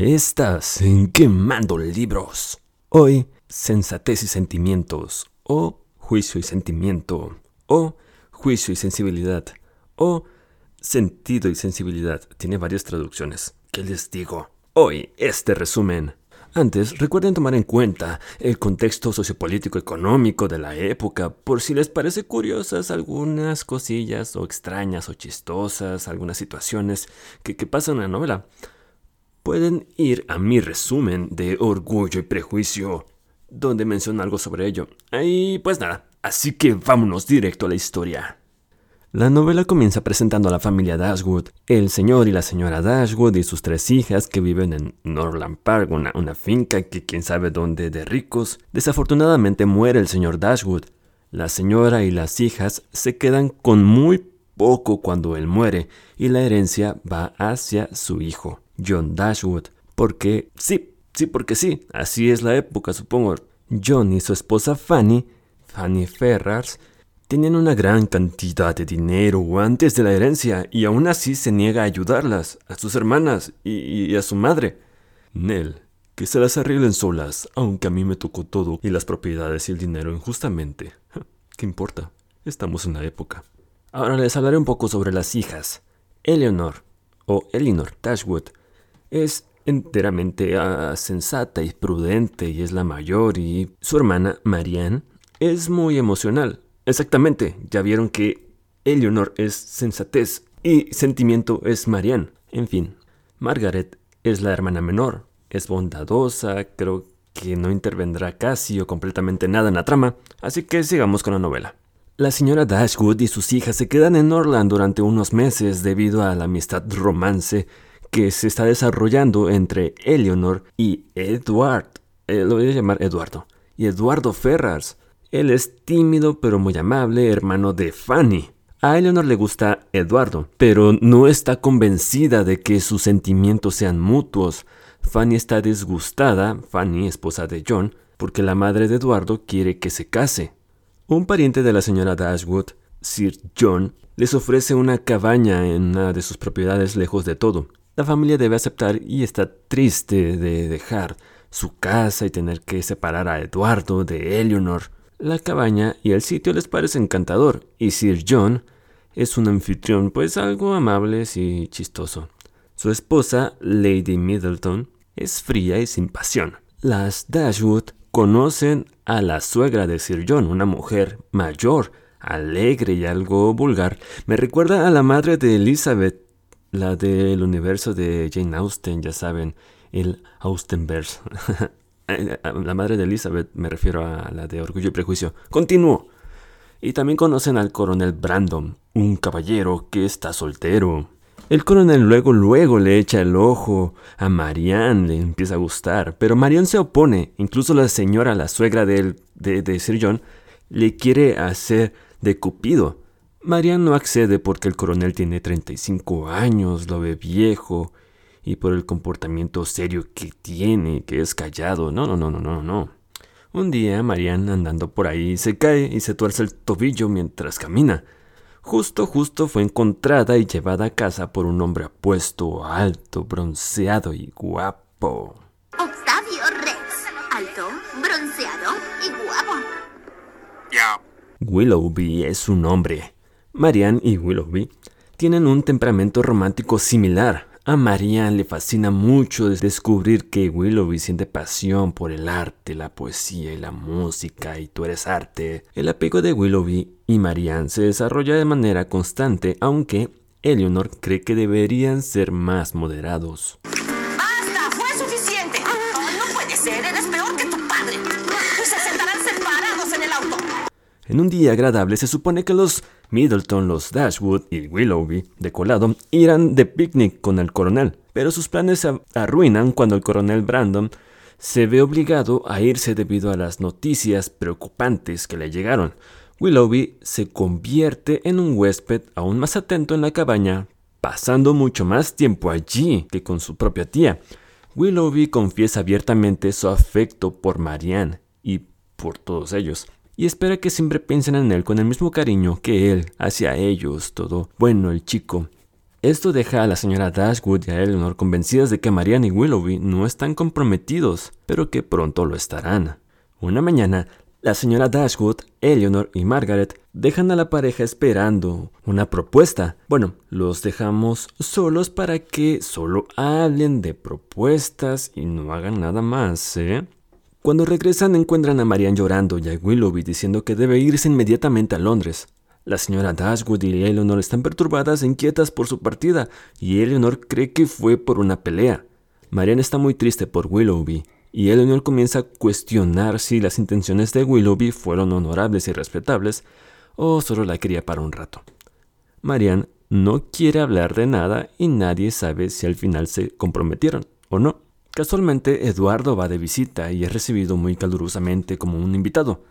Estás en Quemando Libros. Hoy, sensatez y sentimientos, o juicio y sentimiento, o juicio y sensibilidad, o sentido y sensibilidad. Tiene varias traducciones. ¿Qué les digo? Hoy, este resumen. Antes, recuerden tomar en cuenta el contexto sociopolítico económico de la época, por si les parece curiosas algunas cosillas o extrañas o chistosas, algunas situaciones que, que pasan en la novela pueden ir a mi resumen de Orgullo y Prejuicio, donde menciono algo sobre ello. Y pues nada, así que vámonos directo a la historia. La novela comienza presentando a la familia Dashwood, el señor y la señora Dashwood y sus tres hijas que viven en Norland Park, una, una finca que quién sabe dónde de ricos. Desafortunadamente muere el señor Dashwood. La señora y las hijas se quedan con muy poco cuando él muere y la herencia va hacia su hijo. John Dashwood. Porque sí, sí, porque sí, así es la época, supongo. John y su esposa Fanny, Fanny Ferrars, tenían una gran cantidad de dinero antes de la herencia y aún así se niega a ayudarlas, a sus hermanas y, a su madre. Nell, que se las arreglen solas, aunque a mí me tocó todo y las propiedades y el dinero injustamente. ¿Qué importa? Estamos en la época. Ahora les hablaré un poco sobre las hijas. Eleanor, o Elinor Dashwood, es enteramente ah, sensata y prudente y es la mayor y su hermana Marianne es muy emocional. Exactamente, ya vieron que Eleanor es sensatez y sentimiento es Marianne. En fin, Margaret es la hermana menor, es bondadosa, creo que no intervendrá casi o completamente nada en la trama, así que sigamos con la novela. La señora Dashwood y sus hijas se quedan en Orland durante unos meses debido a la amistad romance que se está desarrollando entre Eleanor y Edward. Eh, lo voy a llamar Eduardo. Y Eduardo Ferrars. Él es tímido pero muy amable, hermano de Fanny. A Eleanor le gusta Eduardo, pero no está convencida de que sus sentimientos sean mutuos. Fanny está disgustada, Fanny, esposa de John, porque la madre de Eduardo quiere que se case. Un pariente de la señora Dashwood, Sir John, les ofrece una cabaña en una de sus propiedades lejos de todo. La familia debe aceptar y está triste de dejar su casa y tener que separar a Eduardo de Eleanor. La cabaña y el sitio les parece encantador y Sir John es un anfitrión pues algo amable y chistoso. Su esposa, Lady Middleton, es fría y sin pasión. Las Dashwood conocen a la suegra de Sir John, una mujer mayor, alegre y algo vulgar. Me recuerda a la madre de Elizabeth la del universo de Jane Austen, ya saben, el Austenverse. la madre de Elizabeth, me refiero a la de Orgullo y Prejuicio. Continúo. Y también conocen al coronel Brandon, un caballero que está soltero. El coronel luego, luego le echa el ojo a Marianne, le empieza a gustar, pero Marianne se opone, incluso la señora, la suegra de, de, de Sir John, le quiere hacer de Cupido. Marian no accede porque el coronel tiene 35 años, lo ve viejo y por el comportamiento serio que tiene, que es callado. No, no, no, no, no, no. Un día Marian andando por ahí se cae y se tuerce el tobillo mientras camina. Justo, justo fue encontrada y llevada a casa por un hombre apuesto, alto, bronceado y guapo. Octavio Rex, alto, bronceado y guapo. Ya. Willoughby es su nombre. Marianne y Willoughby tienen un temperamento romántico similar. A Marianne le fascina mucho descubrir que Willoughby siente pasión por el arte, la poesía y la música, y tú eres arte. El apego de Willoughby y Marianne se desarrolla de manera constante, aunque Eleanor cree que deberían ser más moderados. En un día agradable se supone que los Middleton, los Dashwood y Willoughby, de colado, irán de picnic con el coronel, pero sus planes se arruinan cuando el coronel Brandon se ve obligado a irse debido a las noticias preocupantes que le llegaron. Willoughby se convierte en un huésped aún más atento en la cabaña, pasando mucho más tiempo allí que con su propia tía. Willoughby confiesa abiertamente su afecto por Marianne y por todos ellos y espera que siempre piensen en él con el mismo cariño que él hacia ellos, todo bueno el chico. Esto deja a la señora Dashwood y a Eleanor convencidas de que Marianne y Willoughby no están comprometidos, pero que pronto lo estarán. Una mañana, la señora Dashwood, Eleanor y Margaret dejan a la pareja esperando una propuesta. Bueno, los dejamos solos para que solo hablen de propuestas y no hagan nada más, ¿eh? Cuando regresan encuentran a Marianne llorando y a Willoughby diciendo que debe irse inmediatamente a Londres. La señora Dashwood y Eleanor están perturbadas e inquietas por su partida, y Eleanor cree que fue por una pelea. Marianne está muy triste por Willoughby, y Eleanor comienza a cuestionar si las intenciones de Willoughby fueron honorables y respetables, o solo la quería para un rato. Marianne no quiere hablar de nada y nadie sabe si al final se comprometieron o no. Casualmente, Eduardo va de visita y es recibido muy calurosamente como un invitado.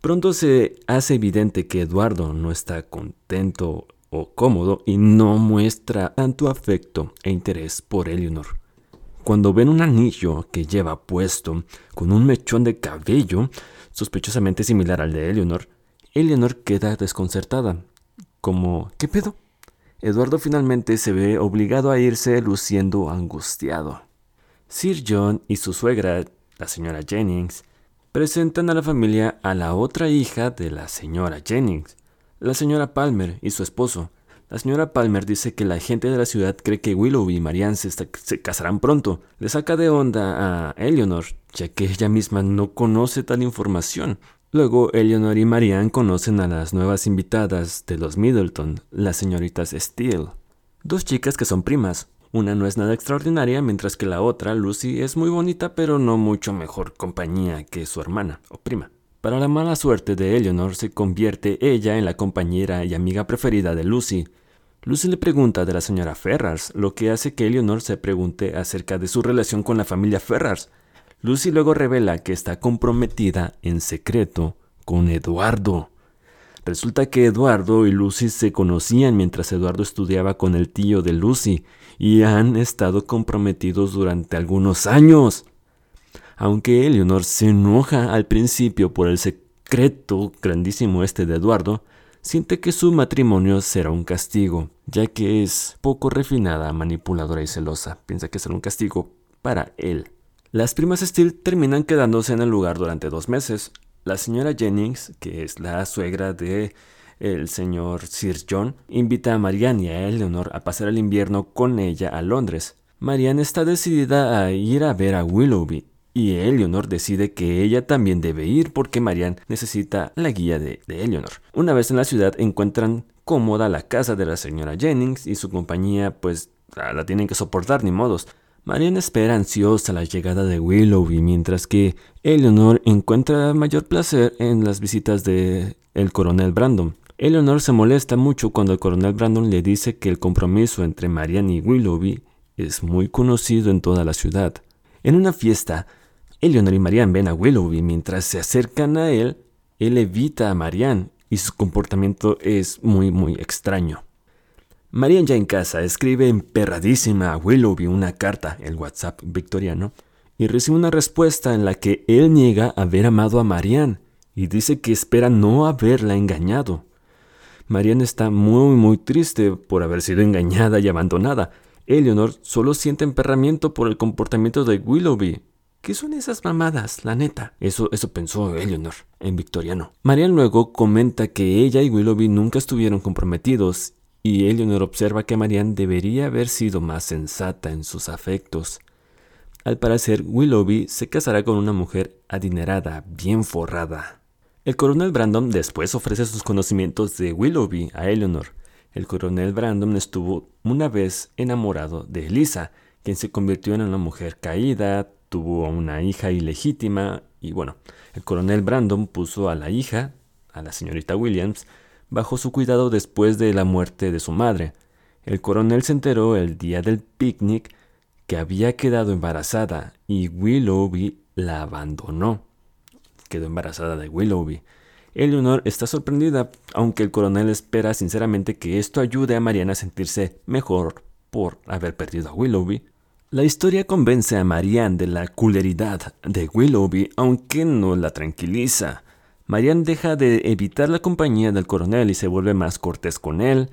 Pronto se hace evidente que Eduardo no está contento o cómodo y no muestra tanto afecto e interés por Eleanor. Cuando ven un anillo que lleva puesto con un mechón de cabello sospechosamente similar al de Eleanor, Eleanor queda desconcertada. Como, ¿qué pedo? Eduardo finalmente se ve obligado a irse luciendo angustiado. Sir John y su suegra, la señora Jennings, presentan a la familia a la otra hija de la señora Jennings, la señora Palmer y su esposo, la señora Palmer dice que la gente de la ciudad cree que Willow y Marianne se, casarán pronto. Le saca de onda a Eleanor, ya que ella misma no conoce tal información. Luego, Eleanor y Marianne conocen a las nuevas invitadas de los Middleton, las señoritas Steele. Dos chicas que son primas. Una no es nada extraordinaria, mientras que la otra, Lucy, es muy bonita, pero no mucho mejor compañía que su hermana o prima. Para la mala suerte de Eleanor se convierte ella en la compañera y amiga preferida de Lucy. Lucy le pregunta de la señora Ferrars, lo que hace que Eleanor se pregunte acerca de su relación con la familia Ferrars. Lucy luego revela que está comprometida en secreto con Eduardo. Resulta que Eduardo y Lucy se conocían mientras Eduardo estudiaba con el tío de Lucy y han estado comprometidos durante algunos años. Aunque Eleanor se enoja al principio por el secreto grandísimo este de Eduardo, siente que su matrimonio será un castigo, ya que es poco refinada, manipuladora y celosa. Piensa que será un castigo para él. Las primas Steele terminan quedándose en el lugar durante dos meses. La señora Jennings, que es la suegra de el señor Sir John, invita a Marianne y a Eleanor a pasar el invierno con ella a Londres. Marianne está decidida a ir a ver a Willoughby y Eleanor decide que ella también debe ir porque Marianne necesita la guía de, Eleanor. Una vez en la ciudad encuentran cómoda la casa de la señora Jennings y su compañía pues la, tienen que soportar ni modos. Marianne espera ansiosa la llegada de Willoughby mientras que Eleanor encuentra mayor placer en las visitas de el coronel Brandon. Eleanor se molesta mucho cuando el coronel Brandon le dice que el compromiso entre Marianne y Willoughby es muy conocido en toda la ciudad. En una fiesta, Eleanor y Marianne ven a Willoughby mientras se acercan a él, él evita a Marianne y su comportamiento es muy muy extraño. Marianne ya en casa escribe emperradísima a Willoughby una carta, el WhatsApp victoriano, y recibe una respuesta en la que él niega haber amado a Marianne y dice que espera no haberla engañado. Marianne está muy muy triste por haber sido engañada y abandonada. Eleanor solo siente emperramiento por el comportamiento de Willoughby ¿Qué son esas mamadas, la neta? Eso, eso pensó Eleanor, en victoriano. Marian luego comenta que ella y Willoughby nunca estuvieron comprometidos y Eleanor observa que Marianne debería haber sido más sensata en sus afectos. Al parecer, Willoughby se casará con una mujer adinerada, bien forrada. El coronel Brandon después ofrece sus conocimientos de Willoughby a Eleanor. El coronel Brandon estuvo una vez enamorado de Elisa, quien se convirtió en una mujer caída, tuvo una hija ilegítima y bueno, el coronel Brandon puso a la hija, a la señorita Williams, bajo su cuidado después de la muerte de su madre. El coronel se enteró el día del picnic que había quedado embarazada y Willoughby la abandonó. Quedó embarazada de Willoughby. Eleanor está sorprendida, aunque el coronel espera sinceramente que esto ayude a Mariana a sentirse mejor por haber perdido a Willoughby. La historia convence a Marianne de la culeridad de Willoughby, aunque no la tranquiliza. Marianne deja de evitar la compañía del coronel y se vuelve más cortés con él,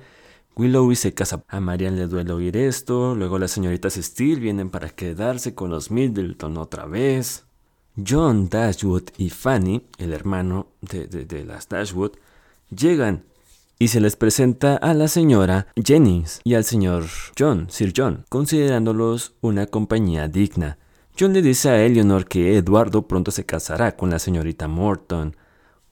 Willowy se casa. A Marianne le duele oír esto. Luego las señoritas Steele vienen para quedarse con los Middleton otra vez. John Dashwood y Fanny, el hermano de, de las Dashwood, llegan y se les presenta a la señora Jennings y al señor John, Sir John, considerándolos una compañía digna. John le dice a Eleanor que Eduardo pronto se casará con la señorita Morton,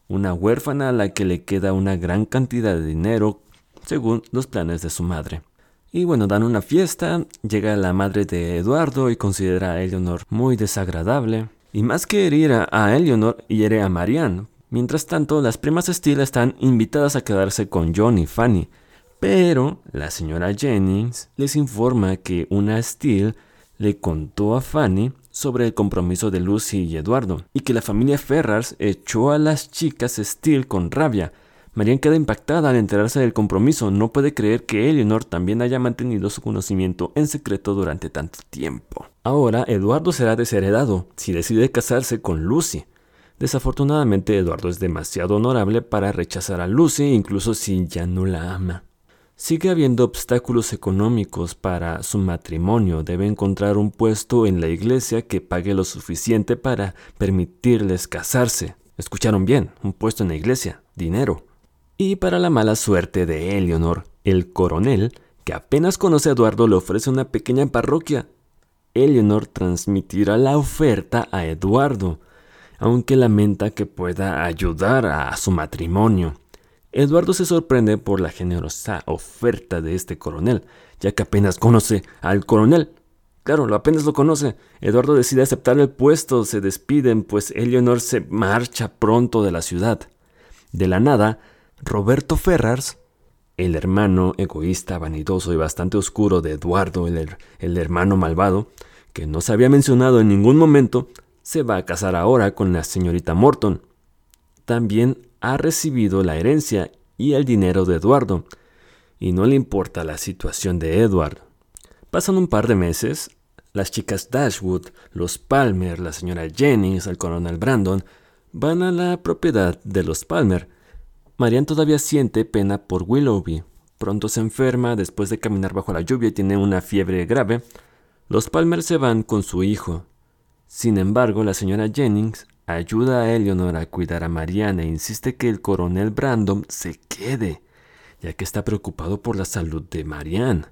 una huérfana a la que le queda una gran cantidad de dinero según los planes de su madre. Y bueno, dan una fiesta, llega la madre de Eduardo y considera a Eleanor muy desagradable. Y más que herir a Eleanor, hiere a Marianne, Mientras tanto, las primas Steele están invitadas a quedarse con John y Fanny, pero la señora Jennings les informa que una Steele le contó a Fanny sobre el compromiso de Lucy y Eduardo, y que la familia Ferrars echó a las chicas Steele con rabia. Marianne queda impactada al enterarse del compromiso, no puede creer que Eleanor también haya mantenido su conocimiento en secreto durante tanto tiempo. Ahora, Eduardo será desheredado si decide casarse con Lucy. Desafortunadamente, Eduardo es demasiado honorable para rechazar a Lucy incluso si ya no la ama. Sigue habiendo obstáculos económicos para su matrimonio. Debe encontrar un puesto en la iglesia que pague lo suficiente para permitirles casarse. Escucharon bien, un puesto en la iglesia, dinero. Y para la mala suerte de Eleanor, el coronel, que apenas conoce a Eduardo, le ofrece una pequeña parroquia. Eleanor transmitirá la oferta a Eduardo, aunque lamenta que pueda ayudar a su matrimonio. Eduardo se sorprende por la generosa oferta de este coronel, ya que apenas conoce al coronel. Claro, apenas lo conoce. Eduardo decide aceptar el puesto, se despiden, pues Eleonor se marcha pronto de la ciudad. De la nada, Roberto Ferrars, el hermano egoísta, vanidoso y bastante oscuro de Eduardo, el, hermano malvado, que no se había mencionado en ningún momento, se va a casar ahora con la señorita Morton. También ha recibido la herencia y el dinero de Eduardo, y no le importa la situación de Edward. Pasan un par de meses, las chicas Dashwood, los Palmer, la señora Jennings, el coronel Brandon, van a la propiedad de los Palmer. Marianne todavía siente pena por Willoughby. Pronto se enferma después de caminar bajo la lluvia y tiene una fiebre grave. Los Palmer se van con su hijo, sin embargo, la señora Jennings ayuda a Eleanor a cuidar a Mariana e insiste que el coronel Brandon se quede, ya que está preocupado por la salud de Marianne.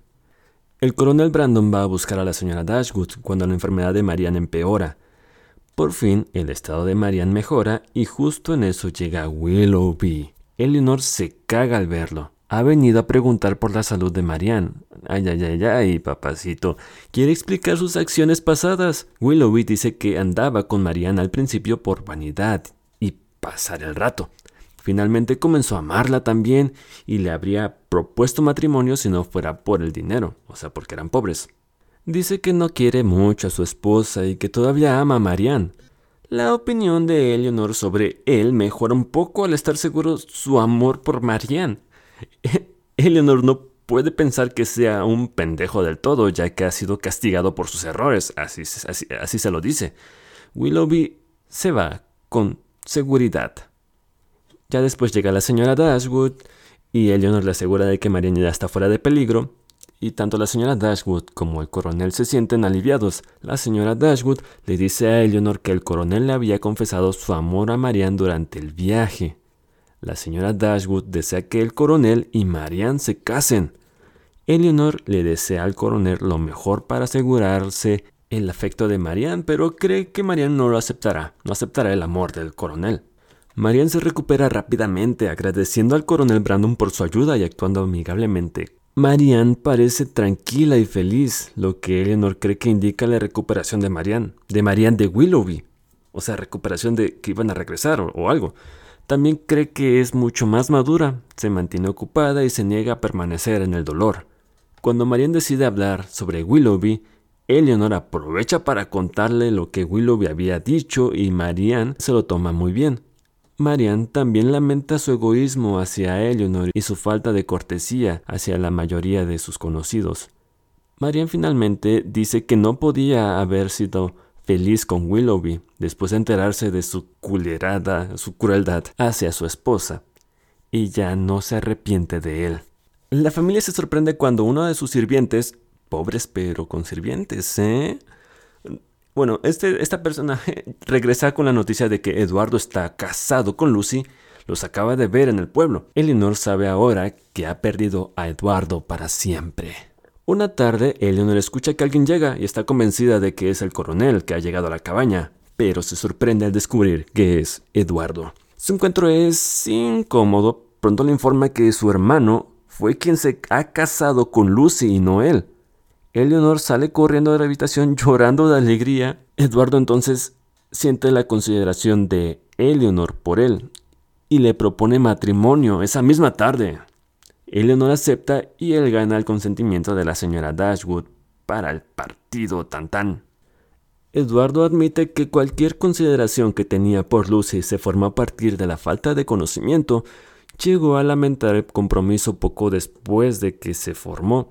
El coronel Brandon va a buscar a la señora Dashwood cuando la enfermedad de Marianne empeora. Por fin, el estado de Marianne mejora y justo en eso llega Willoughby. Eleanor se caga al verlo. Ha venido a preguntar por la salud de Marianne. Ay, ay, ay, ay, papacito. Quiere explicar sus acciones pasadas. Willoughby dice que andaba con Marianne al principio por vanidad y pasar el rato. Finalmente comenzó a amarla también y le habría propuesto matrimonio si no fuera por el dinero, o sea, porque eran pobres. Dice que no quiere mucho a su esposa y que todavía ama a Marianne. La opinión de Eleanor sobre él mejora un poco al estar seguro su amor por Marianne. Eleanor no puede pensar que sea un pendejo del todo, ya que ha sido castigado por sus errores, así, se lo dice. Willoughby se va con seguridad. Ya después llega la señora Dashwood y Eleanor le asegura de que Marianne ya está fuera de peligro. Y tanto la señora Dashwood como el coronel se sienten aliviados. La señora Dashwood le dice a Eleanor que el coronel le había confesado su amor a Marianne durante el viaje. La señora Dashwood desea que el coronel y Marianne se casen. Eleanor le desea al coronel lo mejor para asegurarse el afecto de Marianne, pero cree que Marianne no lo aceptará, no aceptará el amor del coronel. Marianne se recupera rápidamente, agradeciendo al coronel Brandon por su ayuda y actuando amigablemente. Marianne parece tranquila y feliz, lo que Eleanor cree que indica la recuperación de Marianne, de Marianne de Willoughby, o sea, recuperación de que iban a regresar o algo. También cree que es mucho más madura, se mantiene ocupada y se niega a permanecer en el dolor. Cuando Marianne decide hablar sobre Willoughby, Eleanor aprovecha para contarle lo que Willoughby había dicho y Marianne se lo toma muy bien. Marianne también lamenta su egoísmo hacia Eleanor y su falta de cortesía hacia la mayoría de sus conocidos. Marianne finalmente dice que no podía haber sido feliz con Willoughby después de enterarse de su culerada, su crueldad hacia su esposa, y ya no se arrepiente de él. La familia se sorprende cuando uno de sus sirvientes, pobres pero con sirvientes, ¿eh? Bueno, este, esta persona regresa con la noticia de que Eduardo está casado con Lucy, los acaba de ver en el pueblo. Eleanor sabe ahora que ha perdido a Eduardo para siempre. Una tarde, Eleanor escucha que alguien llega y está convencida de que es el coronel que ha llegado a la cabaña, pero se sorprende al descubrir que es Eduardo. Su encuentro es incómodo, pronto le informa que su hermano fue quien se ha casado con Lucy y no él. Eleanor sale corriendo de la habitación llorando de alegría. Eduardo entonces siente la consideración de Eleanor por él y le propone matrimonio esa misma tarde. Eleanor acepta y él gana el consentimiento de la señora Dashwood para el partido tan Eduardo admite que cualquier consideración que tenía por Lucy se formó a partir de la falta de conocimiento. Llegó a lamentar el compromiso poco después de que se formó.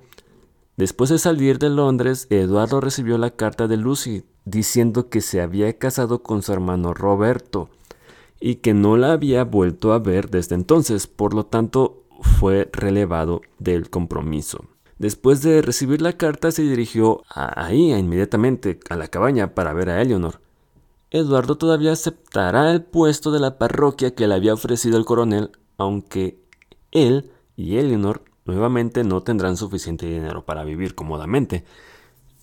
Después de salir de Londres, Eduardo recibió la carta de Lucy diciendo que se había casado con su hermano Roberto y que no la había vuelto a ver desde entonces, por lo tanto fue relevado del compromiso. Después de recibir la carta se dirigió ahí inmediatamente a la cabaña para ver a Eleanor. Eduardo todavía aceptará el puesto de la parroquia que le había ofrecido el coronel, aunque él y Eleanor nuevamente no tendrán suficiente dinero para vivir cómodamente.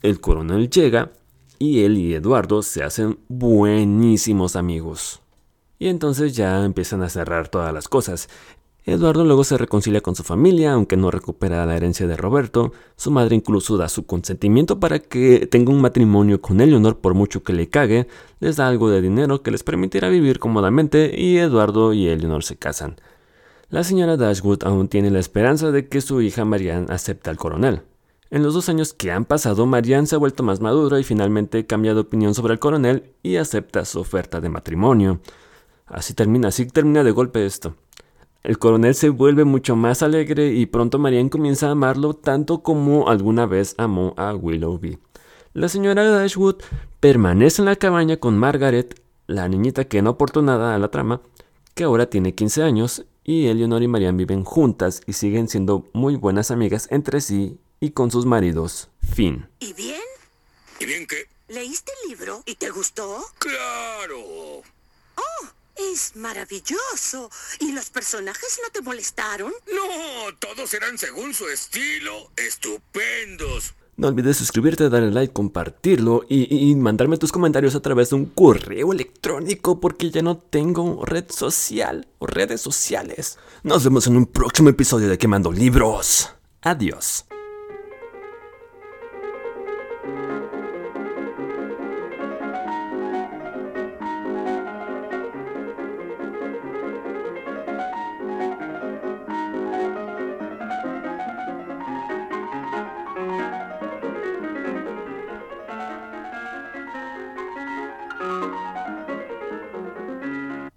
El coronel llega y él y Eduardo se hacen buenísimos amigos. Y entonces ya empiezan a cerrar todas las cosas. Eduardo luego se reconcilia con su familia, aunque no recupera la herencia de Roberto. Su madre incluso da su consentimiento para que tenga un matrimonio con Eleanor por mucho que le cague. Les da algo de dinero que les permitirá vivir cómodamente y Eduardo y Eleanor se casan. La señora Dashwood aún tiene la esperanza de que su hija Marianne acepte al coronel. En los dos años que han pasado, Marianne se ha vuelto más madura y finalmente cambia de opinión sobre el coronel y acepta su oferta de matrimonio. Así termina, así termina de golpe esto. El coronel se vuelve mucho más alegre y pronto Marianne comienza a amarlo tanto como alguna vez amó a Willoughby. La señora Dashwood permanece en la cabaña con Margaret, la niñita que no aportó nada a la trama, que ahora tiene 15 años, y Eleanor y Marianne viven juntas y siguen siendo muy buenas amigas entre sí y con sus maridos. Fin. ¿Y bien? ¿Y bien qué? ¿Leíste el libro y te gustó? ¡Claro! ¡Oh! Es maravilloso. ¿Y los personajes no te molestaron? No, todos eran según su estilo. Estupendos. No olvides suscribirte, darle like, compartirlo y, y, mandarme tus comentarios a través de un correo electrónico porque ya no tengo red social o redes sociales. Nos vemos en un próximo episodio de Quemando Libros. Adiós.